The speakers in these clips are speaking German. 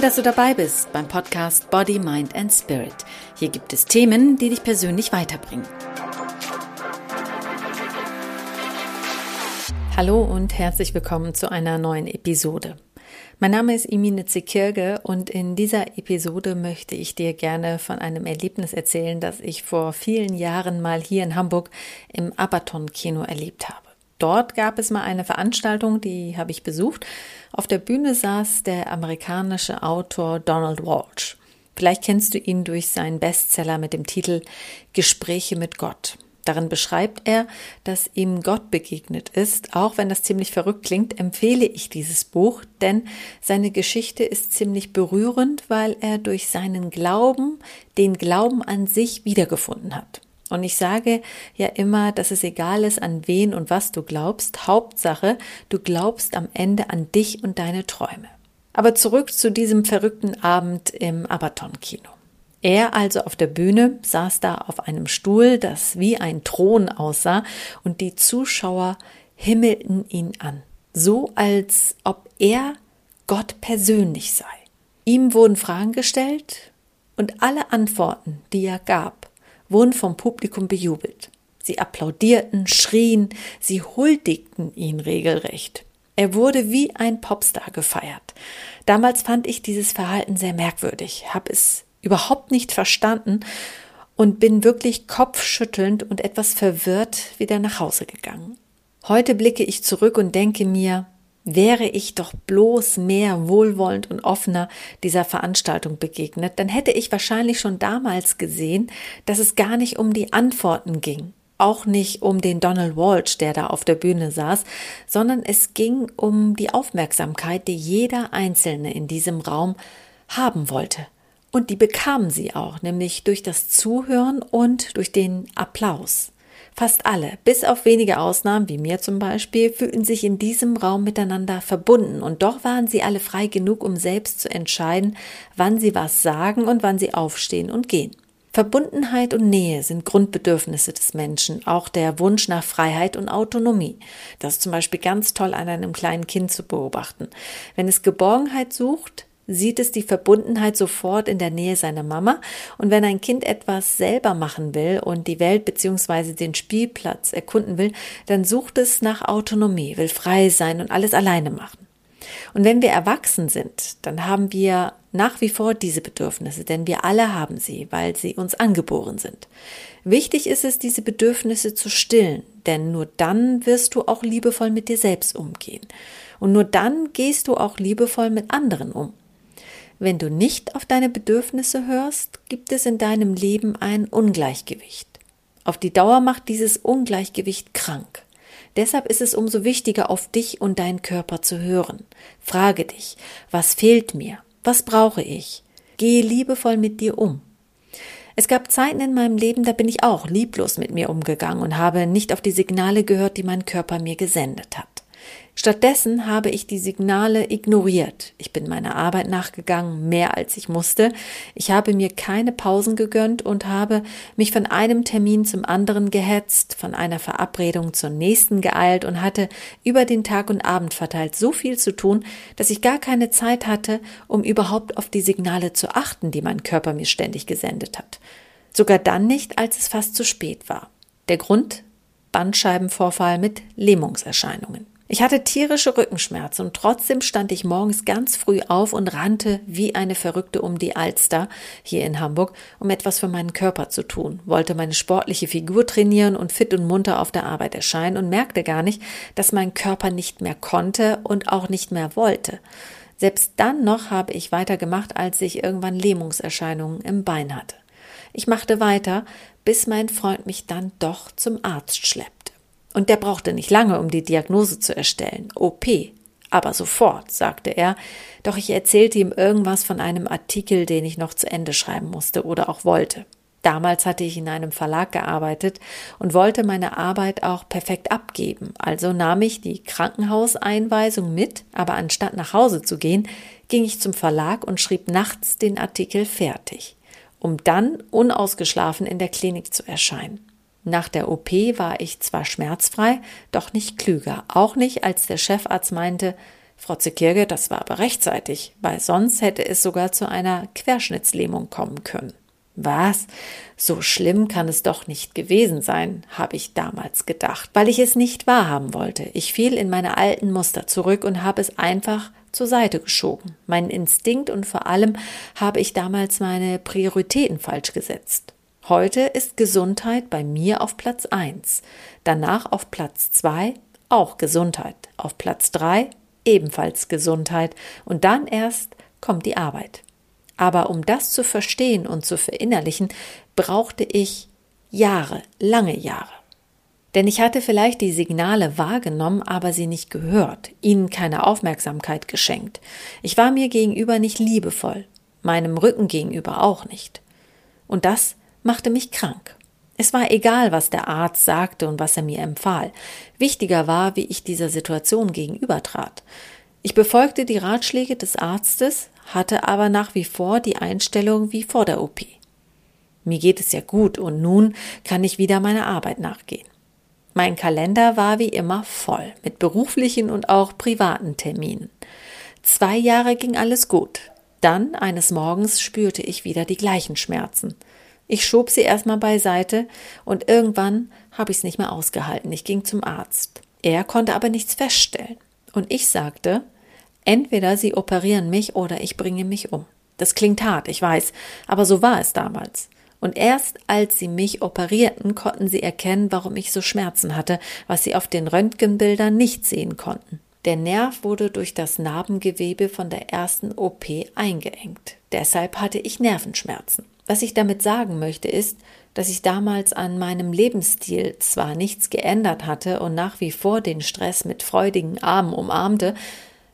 Toll, dass du dabei bist beim Podcast Body, Mind and Spirit. Hier gibt es Themen, die dich persönlich weiterbringen. Hallo und herzlich willkommen zu einer neuen Episode. Mein Name ist Imine Zekirge und in dieser Episode möchte ich dir gerne von einem Erlebnis erzählen, das ich vor vielen Jahren mal hier in Hamburg im Abaton Kino erlebt habe. Dort gab es mal eine Veranstaltung, die habe ich besucht. Auf der Bühne saß der amerikanische Autor Donald Walsh. Vielleicht kennst du ihn durch seinen Bestseller mit dem Titel Gespräche mit Gott. Darin beschreibt er, dass ihm Gott begegnet ist. Auch wenn das ziemlich verrückt klingt, empfehle ich dieses Buch, denn seine Geschichte ist ziemlich berührend, weil er durch seinen Glauben den Glauben an sich wiedergefunden hat. Und ich sage ja immer, dass es egal ist, an wen und was du glaubst. Hauptsache, du glaubst am Ende an dich und deine Träume. Aber zurück zu diesem verrückten Abend im Abaton-Kino. Er also auf der Bühne saß da auf einem Stuhl, das wie ein Thron aussah, und die Zuschauer himmelten ihn an, so als ob er Gott persönlich sei. Ihm wurden Fragen gestellt, und alle Antworten, die er gab, wurden vom Publikum bejubelt. Sie applaudierten, schrien, sie huldigten ihn regelrecht. Er wurde wie ein Popstar gefeiert. Damals fand ich dieses Verhalten sehr merkwürdig, habe es überhaupt nicht verstanden und bin wirklich kopfschüttelnd und etwas verwirrt wieder nach Hause gegangen. Heute blicke ich zurück und denke mir, Wäre ich doch bloß mehr wohlwollend und offener dieser Veranstaltung begegnet, dann hätte ich wahrscheinlich schon damals gesehen, dass es gar nicht um die Antworten ging, auch nicht um den Donald Walsh, der da auf der Bühne saß, sondern es ging um die Aufmerksamkeit, die jeder Einzelne in diesem Raum haben wollte. Und die bekamen sie auch, nämlich durch das Zuhören und durch den Applaus. Fast alle, bis auf wenige Ausnahmen, wie mir zum Beispiel, fühlten sich in diesem Raum miteinander verbunden und doch waren sie alle frei genug, um selbst zu entscheiden, wann sie was sagen und wann sie aufstehen und gehen. Verbundenheit und Nähe sind Grundbedürfnisse des Menschen, auch der Wunsch nach Freiheit und Autonomie. Das ist zum Beispiel ganz toll an einem kleinen Kind zu beobachten. Wenn es Geborgenheit sucht, sieht es die Verbundenheit sofort in der Nähe seiner Mama. Und wenn ein Kind etwas selber machen will und die Welt bzw. den Spielplatz erkunden will, dann sucht es nach Autonomie, will frei sein und alles alleine machen. Und wenn wir erwachsen sind, dann haben wir nach wie vor diese Bedürfnisse, denn wir alle haben sie, weil sie uns angeboren sind. Wichtig ist es, diese Bedürfnisse zu stillen, denn nur dann wirst du auch liebevoll mit dir selbst umgehen. Und nur dann gehst du auch liebevoll mit anderen um. Wenn du nicht auf deine Bedürfnisse hörst, gibt es in deinem Leben ein Ungleichgewicht. Auf die Dauer macht dieses Ungleichgewicht krank. Deshalb ist es umso wichtiger, auf dich und deinen Körper zu hören. Frage dich, was fehlt mir? Was brauche ich? Gehe liebevoll mit dir um. Es gab Zeiten in meinem Leben, da bin ich auch lieblos mit mir umgegangen und habe nicht auf die Signale gehört, die mein Körper mir gesendet hat. Stattdessen habe ich die Signale ignoriert. Ich bin meiner Arbeit nachgegangen, mehr als ich musste. Ich habe mir keine Pausen gegönnt und habe mich von einem Termin zum anderen gehetzt, von einer Verabredung zur nächsten geeilt und hatte über den Tag und Abend verteilt so viel zu tun, dass ich gar keine Zeit hatte, um überhaupt auf die Signale zu achten, die mein Körper mir ständig gesendet hat. Sogar dann nicht, als es fast zu spät war. Der Grund? Bandscheibenvorfall mit Lähmungserscheinungen. Ich hatte tierische Rückenschmerzen und trotzdem stand ich morgens ganz früh auf und rannte wie eine Verrückte um die Alster hier in Hamburg, um etwas für meinen Körper zu tun, wollte meine sportliche Figur trainieren und fit und munter auf der Arbeit erscheinen und merkte gar nicht, dass mein Körper nicht mehr konnte und auch nicht mehr wollte. Selbst dann noch habe ich weitergemacht, als ich irgendwann Lähmungserscheinungen im Bein hatte. Ich machte weiter, bis mein Freund mich dann doch zum Arzt schleppte. Und der brauchte nicht lange, um die Diagnose zu erstellen. OP. Aber sofort, sagte er, doch ich erzählte ihm irgendwas von einem Artikel, den ich noch zu Ende schreiben musste oder auch wollte. Damals hatte ich in einem Verlag gearbeitet und wollte meine Arbeit auch perfekt abgeben. Also nahm ich die Krankenhauseinweisung mit, aber anstatt nach Hause zu gehen, ging ich zum Verlag und schrieb nachts den Artikel fertig, um dann unausgeschlafen in der Klinik zu erscheinen. Nach der OP war ich zwar schmerzfrei, doch nicht klüger, auch nicht, als der Chefarzt meinte, Frau Zekirge, das war aber rechtzeitig, weil sonst hätte es sogar zu einer Querschnittslähmung kommen können. Was? So schlimm kann es doch nicht gewesen sein, habe ich damals gedacht, weil ich es nicht wahrhaben wollte. Ich fiel in meine alten Muster zurück und habe es einfach zur Seite geschoben. Meinen Instinkt und vor allem habe ich damals meine Prioritäten falsch gesetzt. Heute ist Gesundheit bei mir auf Platz 1, danach auf Platz 2 auch Gesundheit, auf Platz 3 ebenfalls Gesundheit und dann erst kommt die Arbeit. Aber um das zu verstehen und zu verinnerlichen, brauchte ich Jahre, lange Jahre. Denn ich hatte vielleicht die Signale wahrgenommen, aber sie nicht gehört, ihnen keine Aufmerksamkeit geschenkt. Ich war mir gegenüber nicht liebevoll, meinem Rücken gegenüber auch nicht. Und das machte mich krank. Es war egal, was der Arzt sagte und was er mir empfahl. Wichtiger war, wie ich dieser Situation gegenübertrat. Ich befolgte die Ratschläge des Arztes, hatte aber nach wie vor die Einstellung wie vor der OP. Mir geht es ja gut und nun kann ich wieder meiner Arbeit nachgehen. Mein Kalender war wie immer voll mit beruflichen und auch privaten Terminen. Zwei Jahre ging alles gut. Dann eines Morgens spürte ich wieder die gleichen Schmerzen. Ich schob sie erstmal beiseite und irgendwann habe ich es nicht mehr ausgehalten. Ich ging zum Arzt. Er konnte aber nichts feststellen. Und ich sagte, entweder Sie operieren mich oder ich bringe mich um. Das klingt hart, ich weiß, aber so war es damals. Und erst als sie mich operierten, konnten sie erkennen, warum ich so Schmerzen hatte, was sie auf den Röntgenbildern nicht sehen konnten. Der Nerv wurde durch das Narbengewebe von der ersten OP eingeengt. Deshalb hatte ich Nervenschmerzen. Was ich damit sagen möchte, ist, dass ich damals an meinem Lebensstil zwar nichts geändert hatte und nach wie vor den Stress mit freudigen Armen umarmte,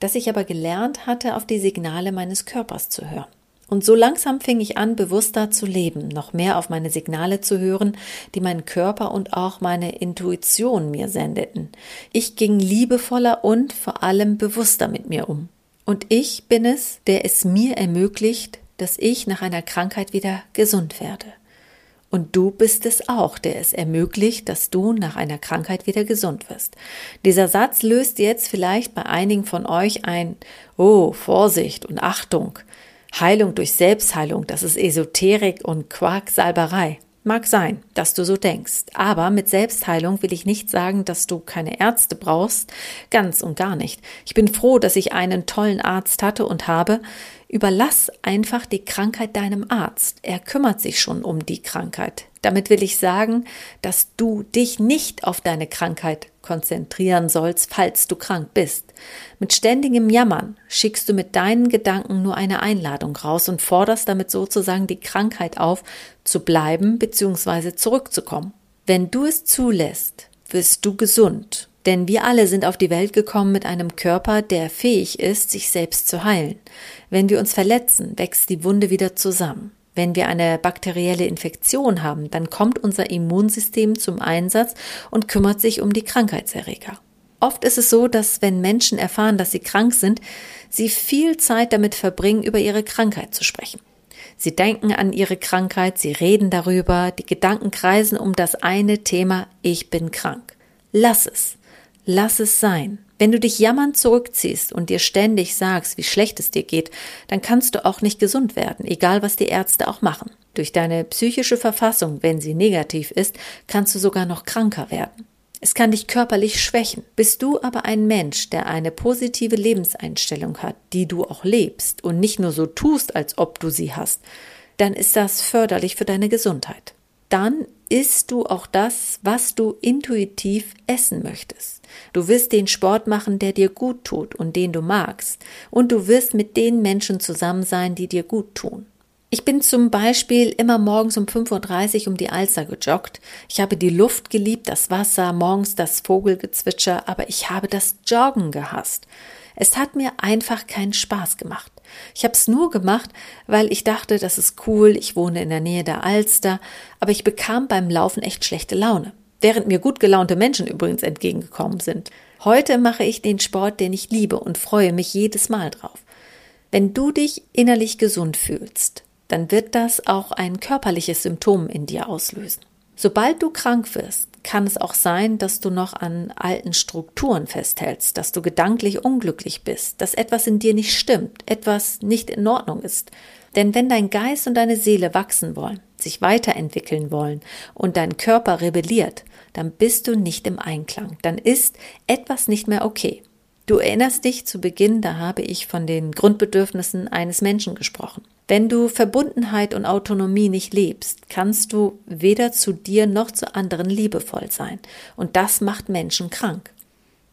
dass ich aber gelernt hatte, auf die Signale meines Körpers zu hören. Und so langsam fing ich an, bewusster zu leben, noch mehr auf meine Signale zu hören, die mein Körper und auch meine Intuition mir sendeten. Ich ging liebevoller und vor allem bewusster mit mir um. Und ich bin es, der es mir ermöglicht, dass ich nach einer Krankheit wieder gesund werde. Und du bist es auch, der es ermöglicht, dass du nach einer Krankheit wieder gesund wirst. Dieser Satz löst jetzt vielleicht bei einigen von euch ein Oh, Vorsicht und Achtung. Heilung durch Selbstheilung, das ist Esoterik und Quarksalberei. Mag sein, dass du so denkst, aber mit Selbstheilung will ich nicht sagen, dass du keine Ärzte brauchst, ganz und gar nicht. Ich bin froh, dass ich einen tollen Arzt hatte und habe. Überlass einfach die Krankheit deinem Arzt. Er kümmert sich schon um die Krankheit. Damit will ich sagen, dass du dich nicht auf deine Krankheit konzentrieren sollst, falls du krank bist. Mit ständigem Jammern schickst du mit deinen Gedanken nur eine Einladung raus und forderst damit sozusagen die Krankheit auf, zu bleiben bzw. zurückzukommen. Wenn du es zulässt, wirst du gesund. Denn wir alle sind auf die Welt gekommen mit einem Körper, der fähig ist, sich selbst zu heilen. Wenn wir uns verletzen, wächst die Wunde wieder zusammen. Wenn wir eine bakterielle Infektion haben, dann kommt unser Immunsystem zum Einsatz und kümmert sich um die Krankheitserreger. Oft ist es so, dass wenn Menschen erfahren, dass sie krank sind, sie viel Zeit damit verbringen, über ihre Krankheit zu sprechen. Sie denken an ihre Krankheit, sie reden darüber, die Gedanken kreisen um das eine Thema, ich bin krank. Lass es. Lass es sein. Wenn du dich jammernd zurückziehst und dir ständig sagst, wie schlecht es dir geht, dann kannst du auch nicht gesund werden, egal was die Ärzte auch machen. Durch deine psychische Verfassung, wenn sie negativ ist, kannst du sogar noch kranker werden. Es kann dich körperlich schwächen. Bist du aber ein Mensch, der eine positive Lebenseinstellung hat, die du auch lebst und nicht nur so tust, als ob du sie hast, dann ist das förderlich für deine Gesundheit. Dann isst du auch das, was du intuitiv essen möchtest. Du wirst den Sport machen, der dir gut tut und den du magst. Und du wirst mit den Menschen zusammen sein, die dir gut tun. Ich bin zum Beispiel immer morgens um 5.30 Uhr um die Alster gejoggt. Ich habe die Luft geliebt, das Wasser, morgens das Vogelgezwitscher, aber ich habe das Joggen gehasst. Es hat mir einfach keinen Spaß gemacht. Ich habe es nur gemacht, weil ich dachte, das ist cool, ich wohne in der Nähe der Alster, aber ich bekam beim Laufen echt schlechte Laune, während mir gut gelaunte Menschen übrigens entgegengekommen sind. Heute mache ich den Sport, den ich liebe und freue mich jedes Mal drauf. Wenn du dich innerlich gesund fühlst, dann wird das auch ein körperliches Symptom in dir auslösen. Sobald du krank wirst, kann es auch sein, dass du noch an alten Strukturen festhältst, dass du gedanklich unglücklich bist, dass etwas in dir nicht stimmt, etwas nicht in Ordnung ist. Denn wenn dein Geist und deine Seele wachsen wollen, sich weiterentwickeln wollen und dein Körper rebelliert, dann bist du nicht im Einklang, dann ist etwas nicht mehr okay. Du erinnerst dich zu Beginn, da habe ich von den Grundbedürfnissen eines Menschen gesprochen. Wenn du Verbundenheit und Autonomie nicht lebst, kannst du weder zu dir noch zu anderen liebevoll sein. Und das macht Menschen krank.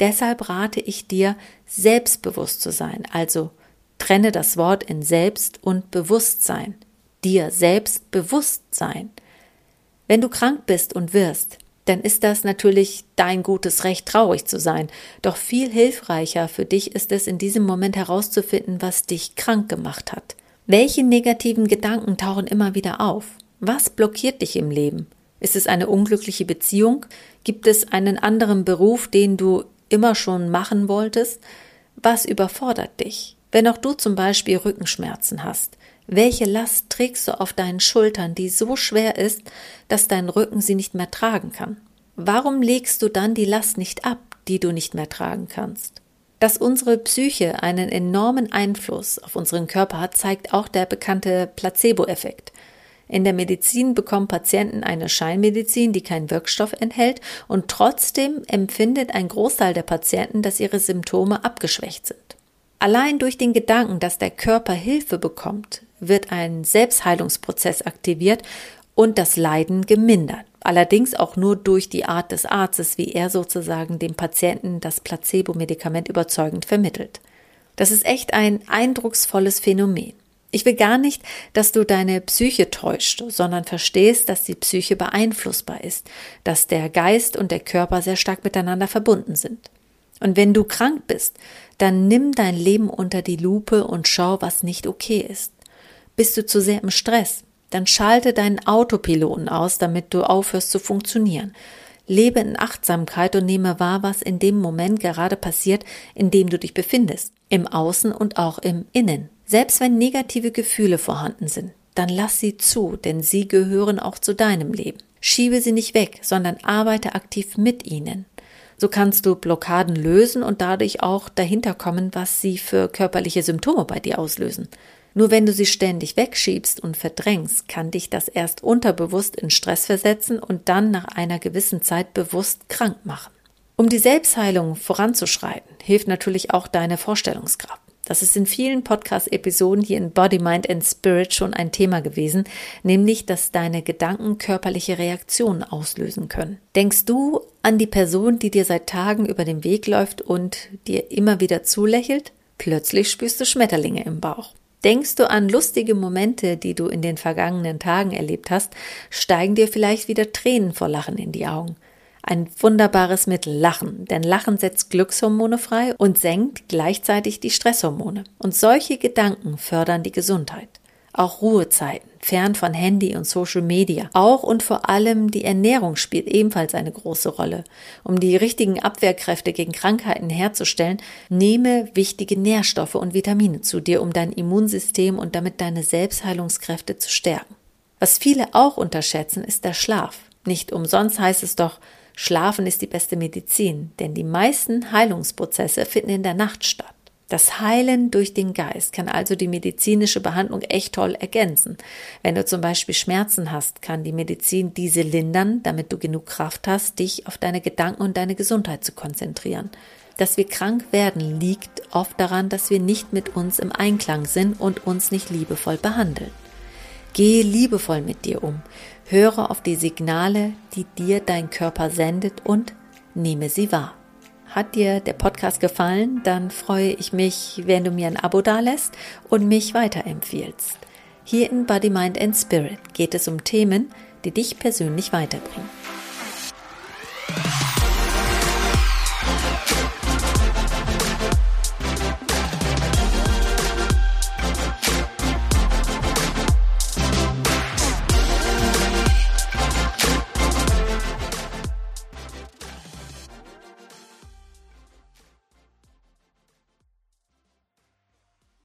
Deshalb rate ich dir, selbstbewusst zu sein, also trenne das Wort in Selbst und Bewusstsein. Dir selbst sein. Wenn du krank bist und wirst, dann ist das natürlich dein gutes Recht, traurig zu sein. Doch viel hilfreicher für dich ist es in diesem Moment herauszufinden, was dich krank gemacht hat. Welche negativen Gedanken tauchen immer wieder auf? Was blockiert dich im Leben? Ist es eine unglückliche Beziehung? Gibt es einen anderen Beruf, den du immer schon machen wolltest? Was überfordert dich? Wenn auch du zum Beispiel Rückenschmerzen hast, welche Last trägst du auf deinen Schultern, die so schwer ist, dass dein Rücken sie nicht mehr tragen kann? Warum legst du dann die Last nicht ab, die du nicht mehr tragen kannst? Dass unsere Psyche einen enormen Einfluss auf unseren Körper hat, zeigt auch der bekannte Placebo-Effekt. In der Medizin bekommen Patienten eine Scheinmedizin, die keinen Wirkstoff enthält, und trotzdem empfindet ein Großteil der Patienten, dass ihre Symptome abgeschwächt sind. Allein durch den Gedanken, dass der Körper Hilfe bekommt, wird ein Selbstheilungsprozess aktiviert und das Leiden gemindert. Allerdings auch nur durch die Art des Arztes, wie er sozusagen dem Patienten das Placebo-Medikament überzeugend vermittelt. Das ist echt ein eindrucksvolles Phänomen. Ich will gar nicht, dass du deine Psyche täuscht, sondern verstehst, dass die Psyche beeinflussbar ist, dass der Geist und der Körper sehr stark miteinander verbunden sind. Und wenn du krank bist, dann nimm dein Leben unter die Lupe und schau, was nicht okay ist. Bist du zu sehr im Stress? Dann schalte deinen Autopiloten aus, damit du aufhörst zu funktionieren. Lebe in Achtsamkeit und nehme wahr, was in dem Moment gerade passiert, in dem du dich befindest. Im Außen und auch im Innen. Selbst wenn negative Gefühle vorhanden sind, dann lass sie zu, denn sie gehören auch zu deinem Leben. Schiebe sie nicht weg, sondern arbeite aktiv mit ihnen. So kannst du Blockaden lösen und dadurch auch dahinter kommen, was sie für körperliche Symptome bei dir auslösen. Nur wenn du sie ständig wegschiebst und verdrängst, kann dich das erst unterbewusst in Stress versetzen und dann nach einer gewissen Zeit bewusst krank machen. Um die Selbstheilung voranzuschreiten, hilft natürlich auch deine Vorstellungskraft. Das ist in vielen Podcast-Episoden hier in Body, Mind and Spirit schon ein Thema gewesen, nämlich, dass deine Gedanken körperliche Reaktionen auslösen können. Denkst du an die Person, die dir seit Tagen über den Weg läuft und dir immer wieder zulächelt? Plötzlich spürst du Schmetterlinge im Bauch. Denkst du an lustige Momente, die du in den vergangenen Tagen erlebt hast, steigen dir vielleicht wieder Tränen vor Lachen in die Augen. Ein wunderbares Mittel, Lachen, denn Lachen setzt Glückshormone frei und senkt gleichzeitig die Stresshormone. Und solche Gedanken fördern die Gesundheit auch Ruhezeiten, fern von Handy und Social Media. Auch und vor allem die Ernährung spielt ebenfalls eine große Rolle. Um die richtigen Abwehrkräfte gegen Krankheiten herzustellen, nehme wichtige Nährstoffe und Vitamine zu dir, um dein Immunsystem und damit deine Selbstheilungskräfte zu stärken. Was viele auch unterschätzen, ist der Schlaf. Nicht umsonst heißt es doch, Schlafen ist die beste Medizin, denn die meisten Heilungsprozesse finden in der Nacht statt. Das Heilen durch den Geist kann also die medizinische Behandlung echt toll ergänzen. Wenn du zum Beispiel Schmerzen hast, kann die Medizin diese lindern, damit du genug Kraft hast, dich auf deine Gedanken und deine Gesundheit zu konzentrieren. Dass wir krank werden, liegt oft daran, dass wir nicht mit uns im Einklang sind und uns nicht liebevoll behandeln. Gehe liebevoll mit dir um, höre auf die Signale, die dir dein Körper sendet und nehme sie wahr. Hat dir der Podcast gefallen, dann freue ich mich, wenn du mir ein Abo dalässt und mich weiterempfiehlst. Hier in Body, Mind and Spirit geht es um Themen, die dich persönlich weiterbringen.